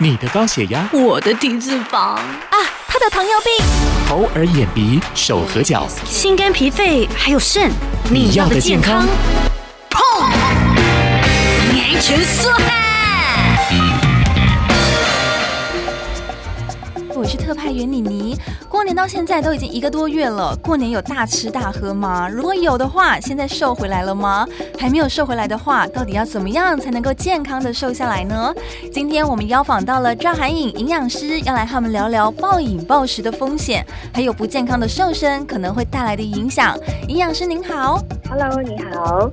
你的高血压，我的低脂肪。啊，他的糖尿病，头耳眼鼻手和脚，心肝脾肺还有肾，你要的健康，砰，年全说我是特派员妮妮。年到现在都已经一个多月了，过年有大吃大喝吗？如果有的话，现在瘦回来了吗？还没有瘦回来的话，到底要怎么样才能够健康的瘦下来呢？今天我们邀访到了赵涵颖营养师，要来和我们聊聊暴饮暴食的风险，还有不健康的瘦身可能会带来的影响。营养师您好，Hello，你好。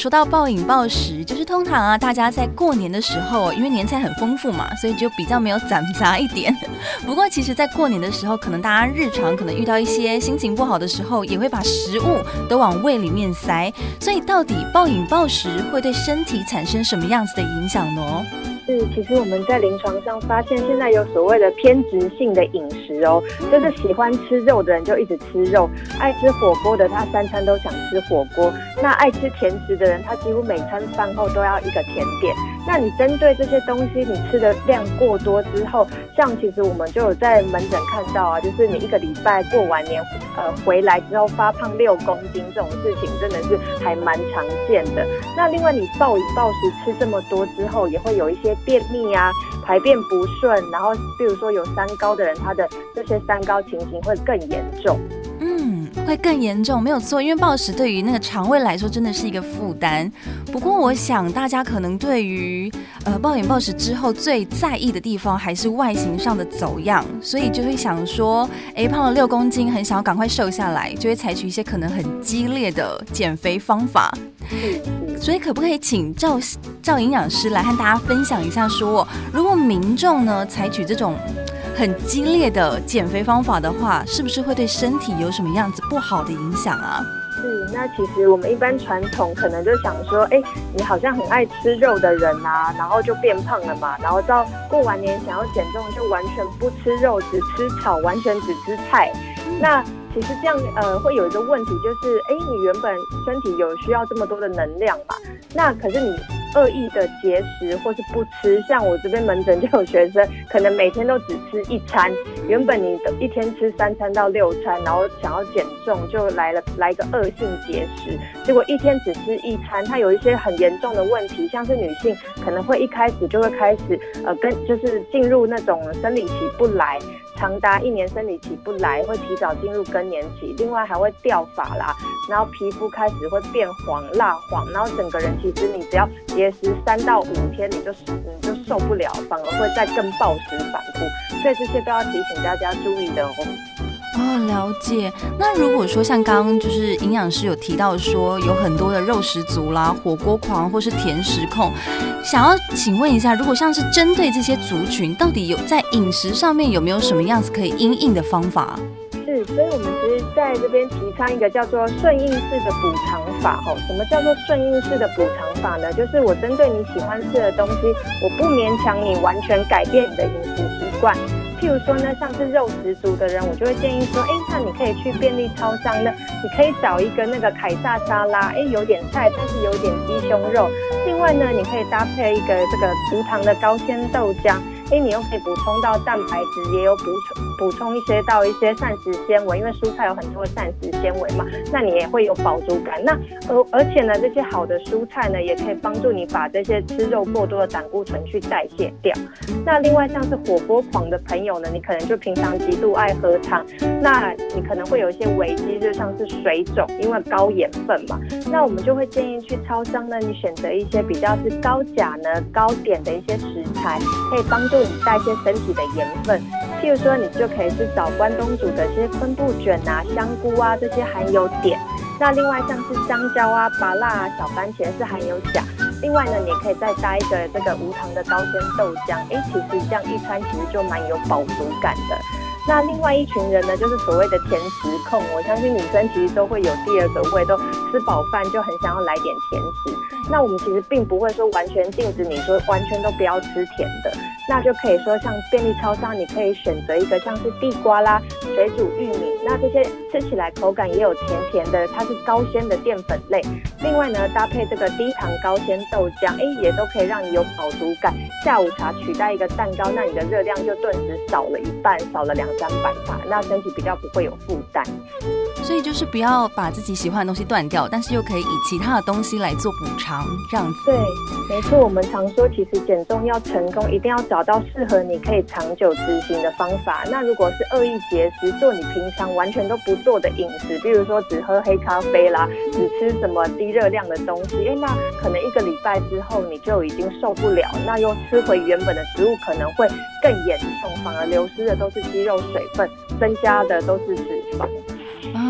说到暴饮暴食，就是通常啊，大家在过年的时候，因为年菜很丰富嘛，所以就比较没有攒杂一点。不过，其实，在过年的时候，可能大家日常可能遇到一些心情不好的时候，也会把食物都往胃里面塞。所以，到底暴饮暴食会对身体产生什么样子的影响呢？是，其实我们在临床上发现，现在有所谓的偏执性的饮食哦，就是喜欢吃肉的人就一直吃肉，爱吃火锅的他三餐都想吃火锅，那爱吃甜食的人，他几乎每餐饭后都要一个甜点。那你针对这些东西，你吃的量过多之后，像其实我们就有在门诊看到啊，就是你一个礼拜过完年，呃，回来之后发胖六公斤这种事情，真的是还蛮常见的。那另外你暴饮暴食吃这么多之后，也会有一些便秘啊、排便不顺，然后比如说有三高的人，他的这些三高情形会更严重。嗯会更严重，没有错，因为暴食对于那个肠胃来说真的是一个负担。不过，我想大家可能对于呃暴饮暴食之后最在意的地方还是外形上的走样，所以就会想说，哎，胖了六公斤，很想要赶快瘦下来，就会采取一些可能很激烈的减肥方法。所以，可不可以请赵赵营养师来和大家分享一下说，说如果民众呢采取这种很激烈的减肥方法的话，是不是会对身体有什么样子不好的影响啊？是，那其实我们一般传统可能就想说，哎，你好像很爱吃肉的人啊，然后就变胖了嘛，然后到过完年想要减重，就完全不吃肉，只吃草，完全只吃菜。那其实这样呃会有一个问题，就是哎，你原本身体有需要这么多的能量嘛，那可是你。恶意的节食或是不吃，像我这边门诊就有学生，可能每天都只吃一餐，原本你的一天吃三餐到六餐，然后想要减重，就来了来个恶性节食，结果一天只吃一餐，它有一些很严重的问题，像是女性可能会一开始就会开始呃跟就是进入那种生理期不来。长达一年生理期不来，会提早进入更年期，另外还会掉发啦，然后皮肤开始会变黄、蜡黄，然后整个人其实你只要节食三到五天，你就你就受不了，反而会再更暴食反复，所以这些都要提醒大家注意的哦。哦，了解。那如果说像刚刚就是营养师有提到说有很多的肉食族啦、火锅狂或是甜食控，想要请问一下，如果像是针对这些族群，到底有在饮食上面有没有什么样子可以因应的方法？是，所以我们其实在这边提倡一个叫做顺应式的补偿法。哦，什么叫做顺应式的补偿法呢？就是我针对你喜欢吃的东西，我不勉强你完全改变你的饮食习惯。譬如说呢，像是肉食族的人，我就会建议说，哎，那你可以去便利超商呢，你可以找一个那个凯撒沙拉，哎，有点菜，但是有点鸡胸肉。另外呢，你可以搭配一个这个无糖的高纤豆浆。哎，你又可以补充到蛋白质，也有补充补充一些到一些膳食纤维，因为蔬菜有很多膳食纤维嘛，那你也会有饱足感。那而而且呢，这些好的蔬菜呢，也可以帮助你把这些吃肉过多的胆固醇去代谢掉。那另外像是火锅狂的朋友呢，你可能就平常极度爱喝汤，那你可能会有一些危机，就像是水肿，因为高盐分嘛。那我们就会建议去超商呢，你选择一些比较是高钾呢、高碘的一些食材，可以帮助你。代谢身体的盐分，譬如说，你就可以去找关东煮的一些昆布卷啊、香菇啊这些含有碘。那另外像是香蕉啊、芭辣啊、小番茄是含有钾。另外呢，你也可以再搭一个这个无糖的高纤豆浆。哎，其实这样一餐其实就蛮有饱足感的。那另外一群人呢，就是所谓的甜食控。我相信女生其实都会有第二个胃，都吃饱饭就很想要来点甜食。那我们其实并不会说完全禁止你说完全都不要吃甜的，那就可以说像便利超商，你可以选择一个像是地瓜啦、水煮玉米，那这些吃起来口感也有甜甜的，它是高纤的淀粉类。另外呢，搭配这个低糖高纤豆浆，哎，也都可以让你有饱足感。下午茶取代一个蛋糕，那你的热量就顿时少了一半，少了两三百卡，那身体比较不会有负担。所以就是不要把自己喜欢的东西断掉，但是又可以以其他的东西来做补偿，这样子。对，没错。我们常说，其实减重要成功，一定要找到适合你可以长久执行的方法。那如果是恶意节食，做你平常完全都不做的饮食，比如说只喝黑咖啡啦，只吃什么低热量的东西，哎，那可能一个礼拜之后你就已经受不了，那又吃回原本的食物，可能会更严重，反而流失的都是肌肉水分，增加的都是脂肪。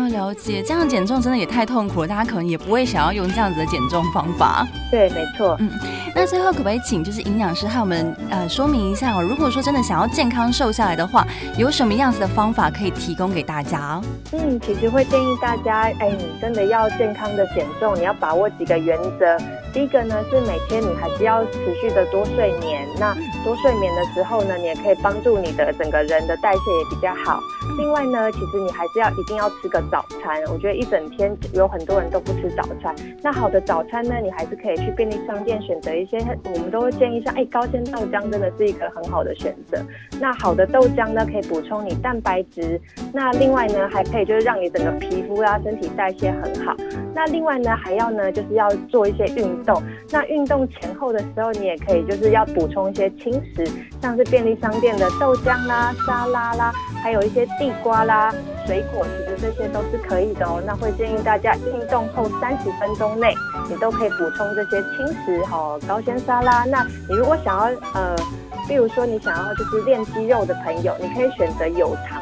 啊，了解，这样减重真的也太痛苦了，大家可能也不会想要用这样子的减重方法。对，没错。嗯，那最后可不可以请就是营养师和我们呃说明一下哦，如果说真的想要健康瘦下来的话，有什么样子的方法可以提供给大家？嗯，其实会建议大家，哎，你真的要健康的减重，你要把握几个原则。第一个呢是每天你还是要持续的多睡眠，那多睡眠的时候呢，你也可以帮助你的整个人的代谢也比较好。另外呢，其实你还是要一定要吃个早餐。我觉得一整天有很多人都不吃早餐，那好的早餐呢，你还是可以去便利商店选择一些，我们都会建议像，哎，高纤豆浆真的是一个很好的选择。那好的豆浆呢，可以补充你蛋白质。那另外呢，还可以就是让你整个皮肤啊、身体代谢很好。那另外呢，还要呢，就是要做一些运。运动，那运动前后的时候，你也可以就是要补充一些轻食，像是便利商店的豆浆啦、沙拉啦，还有一些地瓜啦、水果，其实这些都是可以的哦。那会建议大家运动后三十分钟内，你都可以补充这些轻食哈，高纤沙拉。那你如果想要呃，比如说你想要就是练肌肉的朋友，你可以选择有糖。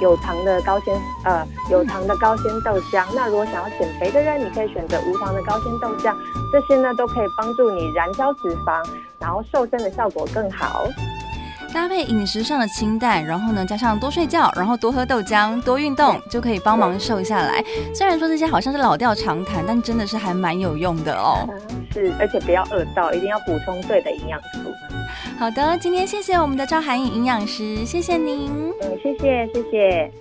有糖的高纤，呃，有糖的高纤豆浆。那如果想要减肥的人，你可以选择无糖的高纤豆浆。这些呢，都可以帮助你燃烧脂肪，然后瘦身的效果更好。搭配饮食上的清淡，然后呢，加上多睡觉，然后多喝豆浆，多运动，就可以帮忙瘦下来。虽然说这些好像是老调常谈，但真的是还蛮有用的哦。是，而且不要饿到，一定要补充对的营养素。好的，今天谢谢我们的赵涵颖营养师，谢谢您。嗯，谢谢，谢谢。